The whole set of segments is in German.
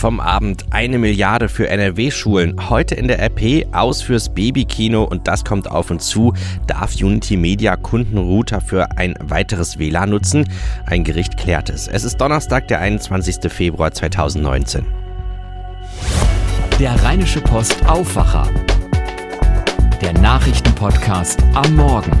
Vom Abend eine Milliarde für NRW-Schulen. Heute in der RP aus fürs Babykino und das kommt auf uns zu. Darf Unity Media Kundenrouter für ein weiteres WLAN nutzen? Ein Gericht klärt es. Es ist Donnerstag, der 21. Februar 2019. Der Rheinische Post Aufwacher. Der Nachrichtenpodcast am Morgen.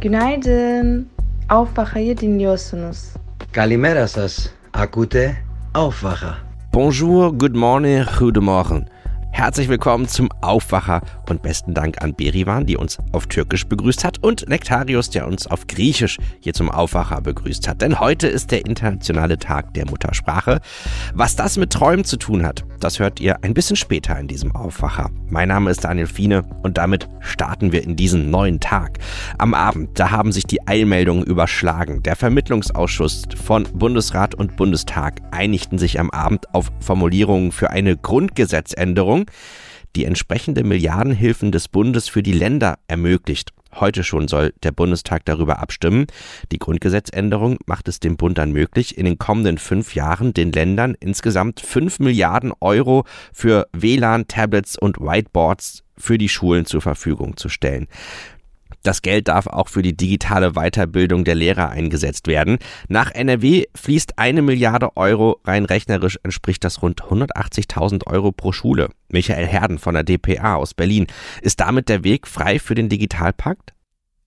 Günaydın. Aufwacher Yediniosunus. Kalimera sas. Akute Aufwacher. Bonjour, good morning, goedemorgen. Herzlich willkommen zum Aufwacher und besten Dank an Berivan, die uns auf Türkisch begrüßt hat und Nektarius, der uns auf Griechisch hier zum Aufwacher begrüßt hat. Denn heute ist der internationale Tag der Muttersprache. Was das mit Träumen zu tun hat, das hört ihr ein bisschen später in diesem Aufwacher. Mein Name ist Daniel Fiene und damit starten wir in diesen neuen Tag. Am Abend, da haben sich die Eilmeldungen überschlagen. Der Vermittlungsausschuss von Bundesrat und Bundestag einigten sich am Abend auf Formulierungen für eine Grundgesetzänderung, die entsprechende Milliardenhilfen des Bundes für die Länder ermöglicht. Heute schon soll der Bundestag darüber abstimmen. Die Grundgesetzänderung macht es dem Bund dann möglich, in den kommenden fünf Jahren den Ländern insgesamt fünf Milliarden Euro für WLAN, Tablets und Whiteboards für die Schulen zur Verfügung zu stellen. Das Geld darf auch für die digitale Weiterbildung der Lehrer eingesetzt werden. Nach NRW fließt eine Milliarde Euro, rein rechnerisch entspricht das rund 180.000 Euro pro Schule. Michael Herden von der DPA aus Berlin. Ist damit der Weg frei für den Digitalpakt?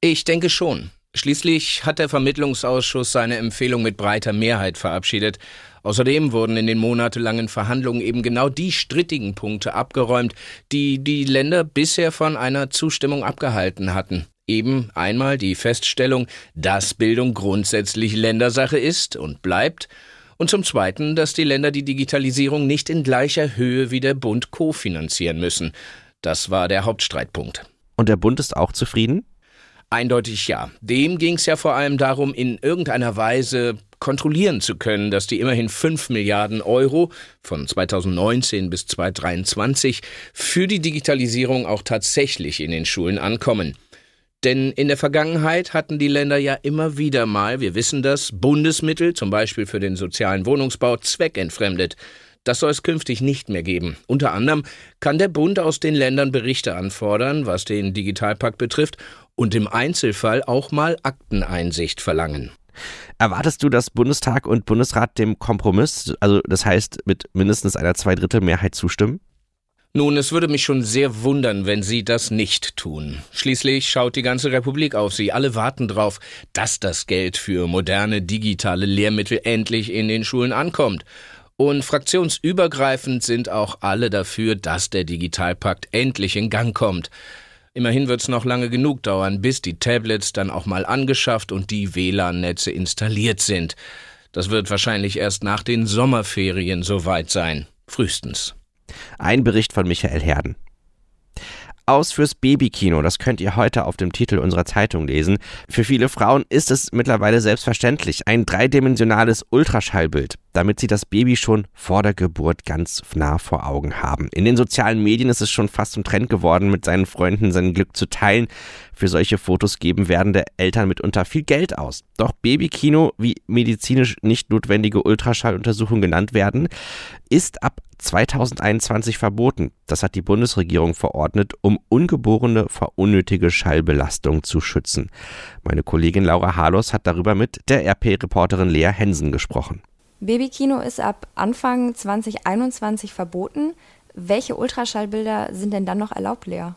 Ich denke schon. Schließlich hat der Vermittlungsausschuss seine Empfehlung mit breiter Mehrheit verabschiedet. Außerdem wurden in den monatelangen Verhandlungen eben genau die strittigen Punkte abgeräumt, die die Länder bisher von einer Zustimmung abgehalten hatten. Eben einmal die Feststellung, dass Bildung grundsätzlich Ländersache ist und bleibt, und zum Zweiten, dass die Länder die Digitalisierung nicht in gleicher Höhe wie der Bund kofinanzieren müssen. Das war der Hauptstreitpunkt. Und der Bund ist auch zufrieden? Eindeutig ja. Dem ging es ja vor allem darum, in irgendeiner Weise kontrollieren zu können, dass die immerhin 5 Milliarden Euro von 2019 bis 2023 für die Digitalisierung auch tatsächlich in den Schulen ankommen. Denn in der Vergangenheit hatten die Länder ja immer wieder mal, wir wissen das, Bundesmittel, zum Beispiel für den sozialen Wohnungsbau, zweckentfremdet. Das soll es künftig nicht mehr geben. Unter anderem kann der Bund aus den Ländern Berichte anfordern, was den Digitalpakt betrifft, und im Einzelfall auch mal Akteneinsicht verlangen. Erwartest du, dass Bundestag und Bundesrat dem Kompromiss, also das heißt mit mindestens einer Zweidrittelmehrheit zustimmen? Nun, es würde mich schon sehr wundern, wenn Sie das nicht tun. Schließlich schaut die ganze Republik auf Sie. Alle warten darauf, dass das Geld für moderne digitale Lehrmittel endlich in den Schulen ankommt. Und fraktionsübergreifend sind auch alle dafür, dass der Digitalpakt endlich in Gang kommt. Immerhin wird es noch lange genug dauern, bis die Tablets dann auch mal angeschafft und die WLAN-Netze installiert sind. Das wird wahrscheinlich erst nach den Sommerferien soweit sein. Frühestens. Ein Bericht von Michael Herden. Aus fürs Babykino, das könnt ihr heute auf dem Titel unserer Zeitung lesen. Für viele Frauen ist es mittlerweile selbstverständlich. Ein dreidimensionales Ultraschallbild, damit sie das Baby schon vor der Geburt ganz nah vor Augen haben. In den sozialen Medien ist es schon fast zum Trend geworden, mit seinen Freunden sein Glück zu teilen. Für solche Fotos geben werdende Eltern mitunter viel Geld aus. Doch Babykino, wie medizinisch nicht notwendige Ultraschalluntersuchungen genannt werden, ist ab 2021 verboten. Das hat die Bundesregierung verordnet, um Ungeborene vor unnötige Schallbelastung zu schützen. Meine Kollegin Laura Harlos hat darüber mit der RP-Reporterin Lea Hensen gesprochen. Babykino ist ab Anfang 2021 verboten. Welche Ultraschallbilder sind denn dann noch erlaubt, Lea?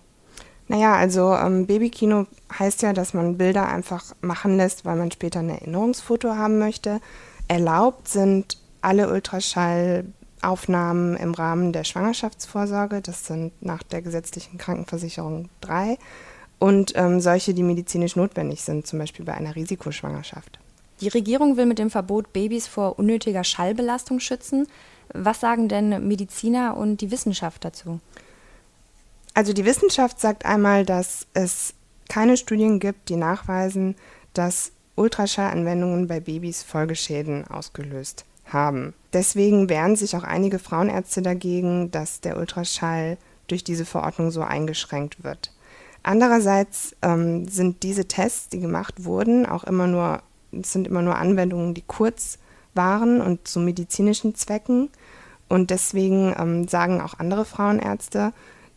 Naja, also ähm, Babykino heißt ja, dass man Bilder einfach machen lässt, weil man später ein Erinnerungsfoto haben möchte. Erlaubt sind alle Ultraschallbilder Aufnahmen im Rahmen der Schwangerschaftsvorsorge, das sind nach der gesetzlichen Krankenversicherung drei, und ähm, solche, die medizinisch notwendig sind, zum Beispiel bei einer Risikoschwangerschaft. Die Regierung will mit dem Verbot Babys vor unnötiger Schallbelastung schützen. Was sagen denn Mediziner und die Wissenschaft dazu? Also die Wissenschaft sagt einmal, dass es keine Studien gibt, die nachweisen, dass Ultraschallanwendungen bei Babys Folgeschäden ausgelöst haben. Deswegen wehren sich auch einige Frauenärzte dagegen, dass der Ultraschall durch diese Verordnung so eingeschränkt wird. Andererseits ähm, sind diese Tests, die gemacht wurden, auch immer nur es sind immer nur Anwendungen, die kurz waren und zu medizinischen Zwecken. Und deswegen ähm, sagen auch andere Frauenärzte,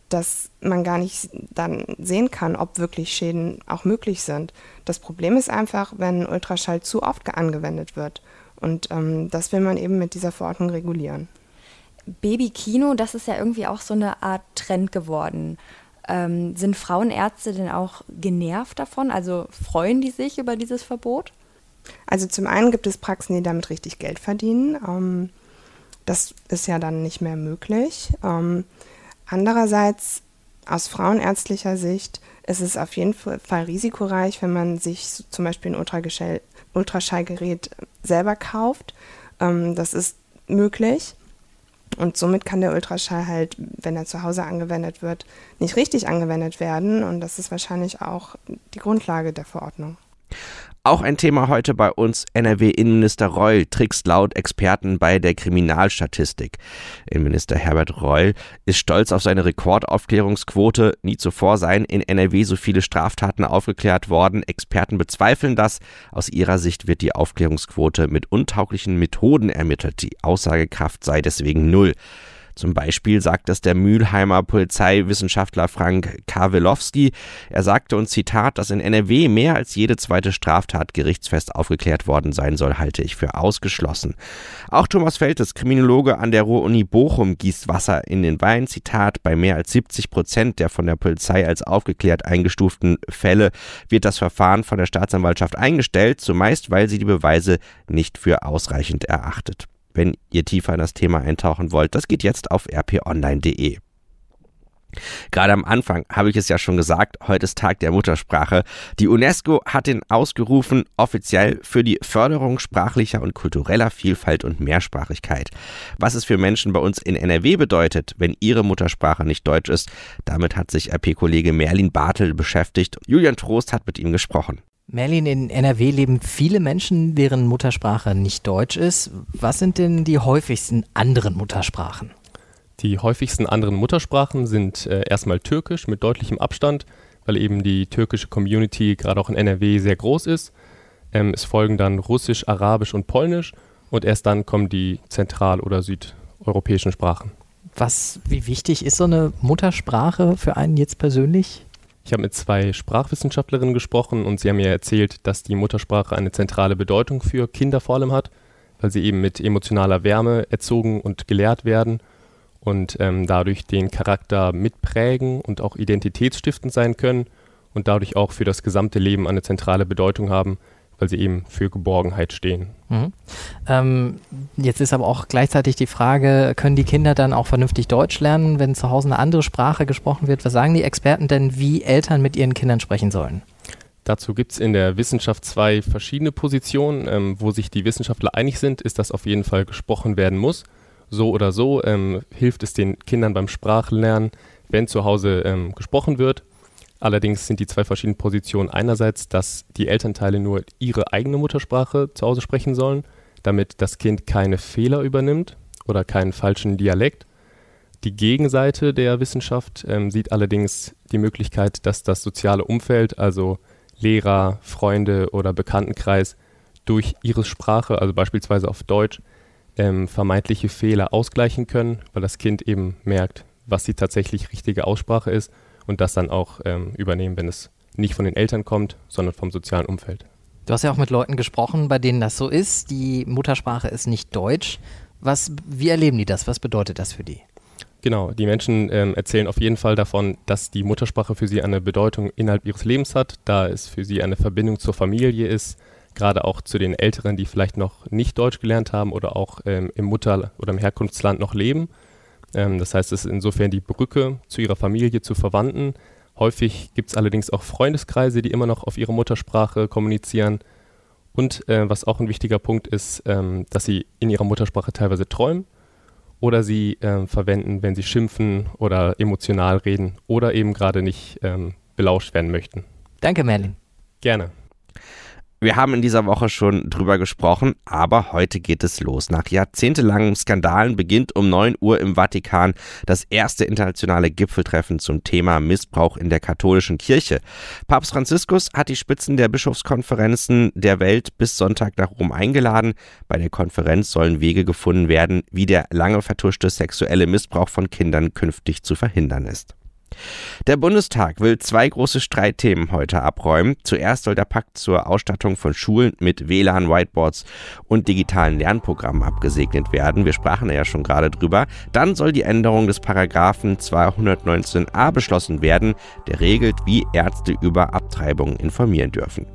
dass man gar nicht dann sehen kann, ob wirklich Schäden auch möglich sind. Das Problem ist einfach, wenn Ultraschall zu oft angewendet wird. Und ähm, das will man eben mit dieser Verordnung regulieren. Babykino, das ist ja irgendwie auch so eine Art Trend geworden. Ähm, sind Frauenärzte denn auch genervt davon? Also freuen die sich über dieses Verbot? Also zum einen gibt es Praxen, die damit richtig Geld verdienen. Ähm, das ist ja dann nicht mehr möglich. Ähm, andererseits, aus frauenärztlicher Sicht, ist es auf jeden Fall risikoreich, wenn man sich zum Beispiel ein Ultraschallgerät selber kauft. Ähm, das ist möglich. Und somit kann der Ultraschall halt, wenn er zu Hause angewendet wird, nicht richtig angewendet werden. Und das ist wahrscheinlich auch die Grundlage der Verordnung. Auch ein Thema heute bei uns. NRW-Innenminister Reul trickst laut Experten bei der Kriminalstatistik. Innenminister Herbert Reul ist stolz auf seine Rekordaufklärungsquote. Nie zuvor seien in NRW so viele Straftaten aufgeklärt worden. Experten bezweifeln das. Aus ihrer Sicht wird die Aufklärungsquote mit untauglichen Methoden ermittelt. Die Aussagekraft sei deswegen null. Zum Beispiel sagt es der Mülheimer Polizeiwissenschaftler Frank Kawelowski. Er sagte uns Zitat, dass in NRW mehr als jede zweite Straftat gerichtsfest aufgeklärt worden sein soll, halte ich für ausgeschlossen. Auch Thomas Feltes, Kriminologe an der Ruhr-Uni Bochum, gießt Wasser in den Wein. Zitat, bei mehr als 70 Prozent der von der Polizei als aufgeklärt eingestuften Fälle wird das Verfahren von der Staatsanwaltschaft eingestellt, zumeist weil sie die Beweise nicht für ausreichend erachtet wenn ihr tiefer in das Thema eintauchen wollt. Das geht jetzt auf rponline.de. Gerade am Anfang habe ich es ja schon gesagt, heute ist Tag der Muttersprache. Die UNESCO hat ihn ausgerufen, offiziell für die Förderung sprachlicher und kultureller Vielfalt und Mehrsprachigkeit. Was es für Menschen bei uns in NRW bedeutet, wenn ihre Muttersprache nicht Deutsch ist, damit hat sich RP-Kollege Merlin Bartel beschäftigt. Julian Trost hat mit ihm gesprochen. Merlin, in NRW leben viele Menschen, deren Muttersprache nicht Deutsch ist. Was sind denn die häufigsten anderen Muttersprachen? Die häufigsten anderen Muttersprachen sind äh, erstmal Türkisch mit deutlichem Abstand, weil eben die türkische Community gerade auch in NRW sehr groß ist. Ähm, es folgen dann Russisch, Arabisch und Polnisch und erst dann kommen die zentral- oder südeuropäischen Sprachen. Was, wie wichtig ist so eine Muttersprache für einen jetzt persönlich? Ich habe mit zwei Sprachwissenschaftlerinnen gesprochen und sie haben mir erzählt, dass die Muttersprache eine zentrale Bedeutung für Kinder vor allem hat, weil sie eben mit emotionaler Wärme erzogen und gelehrt werden und ähm, dadurch den Charakter mitprägen und auch identitätsstiftend sein können und dadurch auch für das gesamte Leben eine zentrale Bedeutung haben, weil sie eben für Geborgenheit stehen. Mhm. Ähm, jetzt ist aber auch gleichzeitig die Frage, können die Kinder dann auch vernünftig Deutsch lernen, wenn zu Hause eine andere Sprache gesprochen wird? Was sagen die Experten denn, wie Eltern mit ihren Kindern sprechen sollen? Dazu gibt es in der Wissenschaft zwei verschiedene Positionen. Ähm, wo sich die Wissenschaftler einig sind, ist, dass auf jeden Fall gesprochen werden muss. So oder so ähm, hilft es den Kindern beim Sprachlernen, wenn zu Hause ähm, gesprochen wird. Allerdings sind die zwei verschiedenen Positionen einerseits, dass die Elternteile nur ihre eigene Muttersprache zu Hause sprechen sollen, damit das Kind keine Fehler übernimmt oder keinen falschen Dialekt. Die Gegenseite der Wissenschaft ähm, sieht allerdings die Möglichkeit, dass das soziale Umfeld, also Lehrer, Freunde oder Bekanntenkreis, durch ihre Sprache, also beispielsweise auf Deutsch, ähm, vermeintliche Fehler ausgleichen können, weil das Kind eben merkt, was die tatsächlich richtige Aussprache ist und das dann auch ähm, übernehmen, wenn es nicht von den Eltern kommt, sondern vom sozialen Umfeld. Du hast ja auch mit Leuten gesprochen, bei denen das so ist. Die Muttersprache ist nicht Deutsch. Was, wie erleben die das? Was bedeutet das für die? Genau, die Menschen ähm, erzählen auf jeden Fall davon, dass die Muttersprache für sie eine Bedeutung innerhalb ihres Lebens hat, da es für sie eine Verbindung zur Familie ist, gerade auch zu den Älteren, die vielleicht noch nicht Deutsch gelernt haben oder auch ähm, im Mutter- oder im Herkunftsland noch leben. Ähm, das heißt, es ist insofern die Brücke zu ihrer Familie, zu Verwandten. Häufig gibt es allerdings auch Freundeskreise, die immer noch auf ihre Muttersprache kommunizieren. Und äh, was auch ein wichtiger Punkt ist, ähm, dass sie in ihrer Muttersprache teilweise träumen oder sie äh, verwenden, wenn sie schimpfen oder emotional reden oder eben gerade nicht ähm, belauscht werden möchten. Danke, Merlin. Gerne. Wir haben in dieser Woche schon drüber gesprochen, aber heute geht es los. Nach jahrzehntelangen Skandalen beginnt um 9 Uhr im Vatikan das erste internationale Gipfeltreffen zum Thema Missbrauch in der katholischen Kirche. Papst Franziskus hat die Spitzen der Bischofskonferenzen der Welt bis Sonntag nach Rom eingeladen. Bei der Konferenz sollen Wege gefunden werden, wie der lange vertuschte sexuelle Missbrauch von Kindern künftig zu verhindern ist. Der Bundestag will zwei große Streitthemen heute abräumen. Zuerst soll der Pakt zur Ausstattung von Schulen mit WLAN, Whiteboards und digitalen Lernprogrammen abgesegnet werden. Wir sprachen ja schon gerade drüber. Dann soll die Änderung des Paragraphen 219a beschlossen werden, der regelt, wie Ärzte über Abtreibungen informieren dürfen.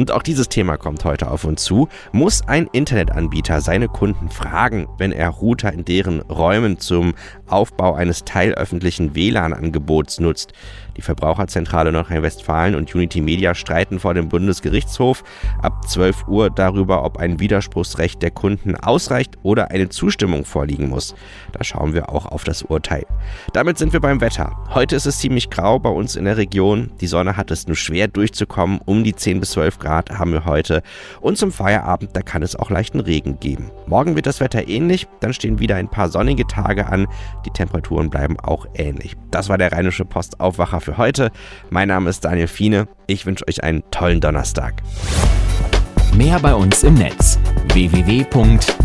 Und auch dieses Thema kommt heute auf uns zu. Muss ein Internetanbieter seine Kunden fragen, wenn er Router in deren Räumen zum Aufbau eines teilöffentlichen WLAN-Angebots nutzt? Die Verbraucherzentrale Nordrhein-Westfalen und Unity Media streiten vor dem Bundesgerichtshof ab 12 Uhr darüber, ob ein Widerspruchsrecht der Kunden ausreicht oder eine Zustimmung vorliegen muss. Da schauen wir auch auf das Urteil. Damit sind wir beim Wetter. Heute ist es ziemlich grau bei uns in der Region. Die Sonne hat es nur schwer durchzukommen. Um die 10 bis 12 Grad haben wir heute. Und zum Feierabend, da kann es auch leichten Regen geben. Morgen wird das Wetter ähnlich. Dann stehen wieder ein paar sonnige Tage an. Die Temperaturen bleiben auch ähnlich. Das war der Rheinische Post Aufwacher für heute. Mein Name ist Daniel Fiene. Ich wünsche euch einen tollen Donnerstag. Mehr bei uns im Netz www.rp-online.de